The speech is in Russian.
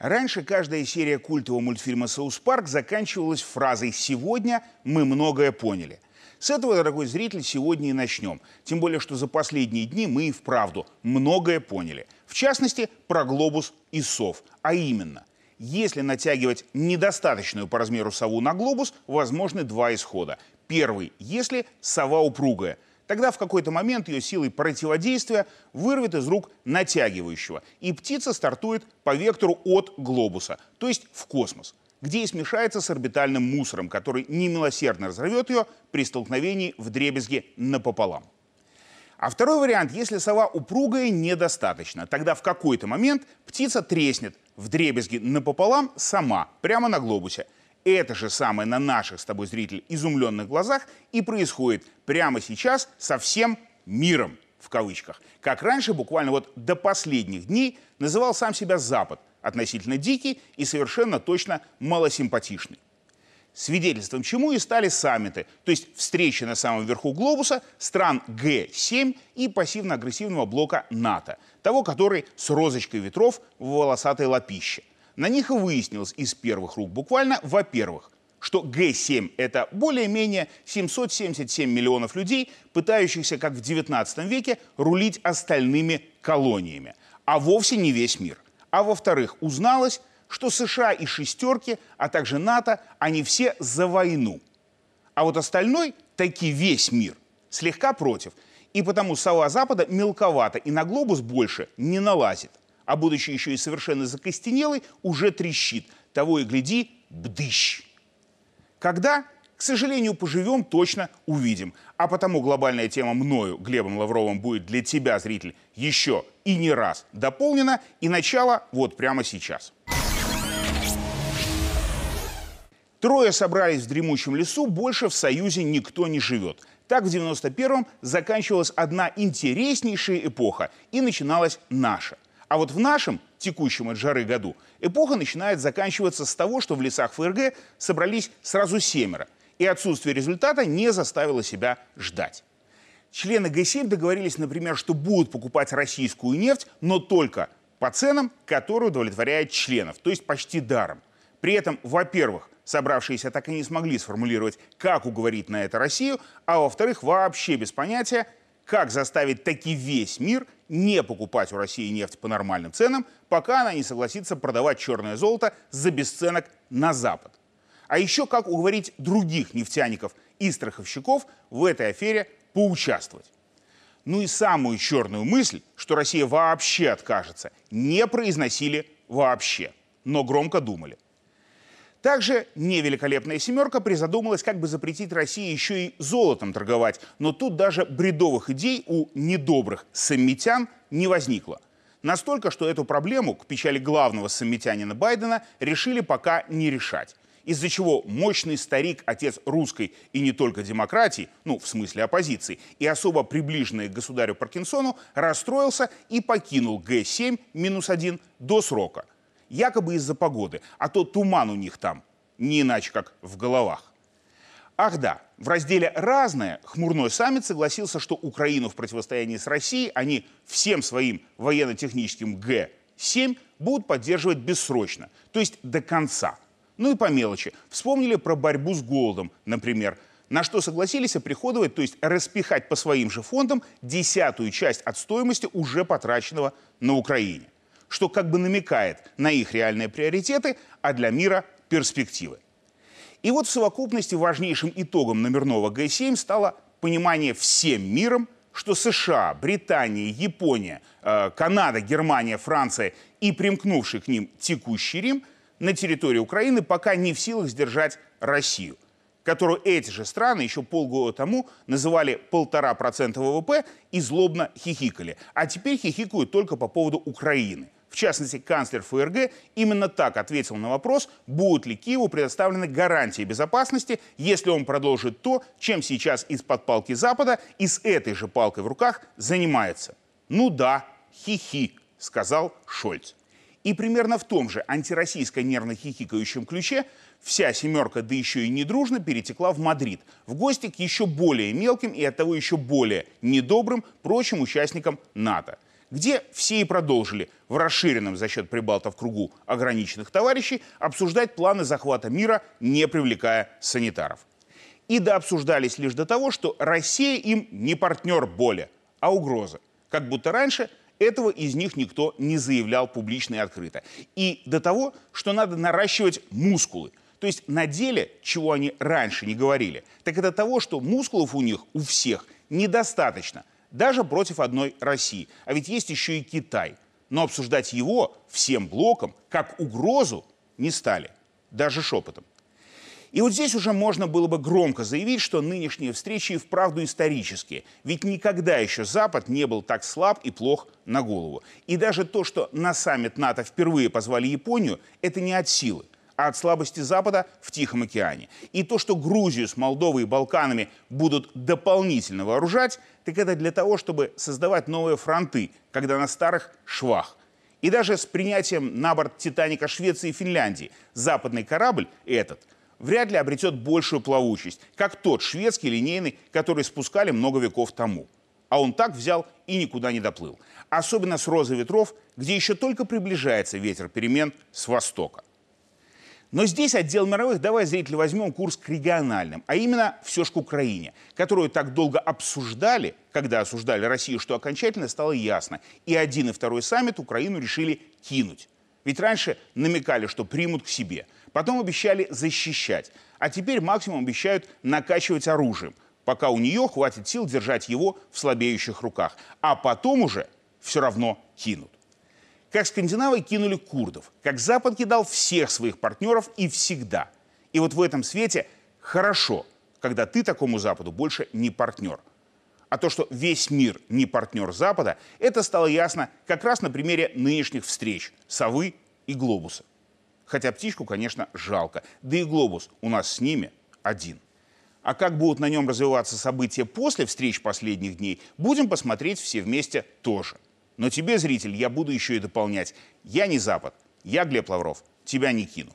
Раньше каждая серия культового мультфильма «Соус Парк» заканчивалась фразой «Сегодня мы многое поняли». С этого, дорогой зритель, сегодня и начнем. Тем более, что за последние дни мы и вправду многое поняли. В частности, про глобус и сов. А именно, если натягивать недостаточную по размеру сову на глобус, возможны два исхода. Первый, если сова упругая – Тогда в какой-то момент ее силой противодействия вырвет из рук натягивающего, и птица стартует по вектору от глобуса, то есть в космос, где и смешается с орбитальным мусором, который немилосердно разорвет ее при столкновении в дребезге напополам. А второй вариант, если сова упругая, недостаточно. Тогда в какой-то момент птица треснет в дребезги напополам сама, прямо на глобусе – это же самое на наших с тобой, зрителей, изумленных глазах и происходит прямо сейчас со всем миром, в кавычках. Как раньше, буквально вот до последних дней, называл сам себя Запад, относительно дикий и совершенно точно малосимпатичный. Свидетельством чему и стали саммиты, то есть встречи на самом верху глобуса стран Г-7 и пассивно-агрессивного блока НАТО, того, который с розочкой ветров в волосатой лапище. На них и выяснилось из первых рук буквально, во-первых, что Г-7 – это более-менее 777 миллионов людей, пытающихся, как в 19 веке, рулить остальными колониями, а вовсе не весь мир. А во-вторых, узналось, что США и шестерки, а также НАТО, они все за войну. А вот остальной, таки весь мир, слегка против. И потому сова Запада мелковата и на глобус больше не налазит а будучи еще и совершенно закостенелый, уже трещит. Того и гляди, бдыщ. Когда? К сожалению, поживем, точно увидим. А потому глобальная тема мною, Глебом Лавровым, будет для тебя, зритель, еще и не раз дополнена. И начало вот прямо сейчас. Трое собрались в дремучем лесу, больше в Союзе никто не живет. Так в 91-м заканчивалась одна интереснейшая эпоха и начиналась наша – а вот в нашем, текущем от жары году, эпоха начинает заканчиваться с того, что в лесах ФРГ собрались сразу семеро, и отсутствие результата не заставило себя ждать. Члены Г7 договорились, например, что будут покупать российскую нефть, но только по ценам, которые удовлетворяют членов, то есть почти даром. При этом, во-первых, собравшиеся так и не смогли сформулировать, как уговорить на это Россию, а во-вторых, вообще без понятия, как заставить таки весь мир не покупать у России нефть по нормальным ценам, пока она не согласится продавать черное золото за бесценок на Запад. А еще как уговорить других нефтяников и страховщиков в этой афере поучаствовать. Ну и самую черную мысль, что Россия вообще откажется, не произносили вообще, но громко думали – также невеликолепная «семерка» призадумалась, как бы запретить России еще и золотом торговать. Но тут даже бредовых идей у недобрых саммитян не возникло. Настолько, что эту проблему, к печали главного саммитянина Байдена, решили пока не решать. Из-за чего мощный старик, отец русской и не только демократии, ну, в смысле оппозиции, и особо приближенный к государю Паркинсону, расстроился и покинул Г-7 минус один до срока – якобы из-за погоды, а то туман у них там, не иначе как в головах. Ах да, в разделе «Разное» хмурной саммит согласился, что Украину в противостоянии с Россией они всем своим военно-техническим Г-7 будут поддерживать бессрочно, то есть до конца. Ну и по мелочи. Вспомнили про борьбу с голодом, например, на что согласились оприходовать, то есть распихать по своим же фондам десятую часть от стоимости уже потраченного на Украине что как бы намекает на их реальные приоритеты, а для мира – перспективы. И вот в совокупности важнейшим итогом номерного Г-7 стало понимание всем миром, что США, Британия, Япония, э, Канада, Германия, Франция и примкнувший к ним текущий Рим на территории Украины пока не в силах сдержать Россию, которую эти же страны еще полгода тому называли полтора процента ВВП и злобно хихикали, а теперь хихикают только по поводу Украины – в частности, канцлер ФРГ именно так ответил на вопрос, будут ли Киеву предоставлены гарантии безопасности, если он продолжит то, чем сейчас из-под палки Запада и с этой же палкой в руках занимается. «Ну да, хихи», — сказал Шольц. И примерно в том же антироссийско нервно хихикающем ключе вся семерка, да еще и недружно, перетекла в Мадрид, в гости к еще более мелким и оттого еще более недобрым прочим участникам НАТО, где все и продолжили в расширенном за счет прибалтов кругу ограниченных товарищей обсуждать планы захвата мира, не привлекая санитаров. И дообсуждались лишь до того, что Россия им не партнер более, а угроза. Как будто раньше этого из них никто не заявлял публично и открыто. И до того, что надо наращивать мускулы. То есть на деле, чего они раньше не говорили, так это того, что мускулов у них, у всех, недостаточно – даже против одной России. А ведь есть еще и Китай. Но обсуждать его всем блоком как угрозу не стали, даже шепотом. И вот здесь уже можно было бы громко заявить, что нынешние встречи и вправду исторические. Ведь никогда еще Запад не был так слаб и плох на голову. И даже то, что на саммит НАТО впервые позвали Японию, это не от силы а от слабости Запада в Тихом океане. И то, что Грузию с Молдовой и Балканами будут дополнительно вооружать, так это для того, чтобы создавать новые фронты, когда на старых швах. И даже с принятием на борт «Титаника» Швеции и Финляндии западный корабль этот вряд ли обретет большую плавучесть, как тот шведский линейный, который спускали много веков тому. А он так взял и никуда не доплыл. Особенно с розы ветров, где еще только приближается ветер перемен с востока. Но здесь отдел мировых давай, зрители, возьмем курс к региональным, а именно все ж к Украине, которую так долго обсуждали, когда осуждали Россию, что окончательно стало ясно. И один, и второй саммит Украину решили кинуть. Ведь раньше намекали, что примут к себе. Потом обещали защищать. А теперь максимум обещают накачивать оружием, пока у нее хватит сил держать его в слабеющих руках. А потом уже все равно кинут. Как скандинавы кинули курдов, как Запад кидал всех своих партнеров и всегда. И вот в этом свете хорошо, когда ты такому Западу больше не партнер. А то, что весь мир не партнер Запада, это стало ясно как раз на примере нынешних встреч совы и глобуса. Хотя птичку, конечно, жалко. Да и глобус у нас с ними один. А как будут на нем развиваться события после встреч последних дней, будем посмотреть все вместе тоже – но тебе, зритель, я буду еще и дополнять. Я не Запад, я Глеб Лавров, тебя не кину.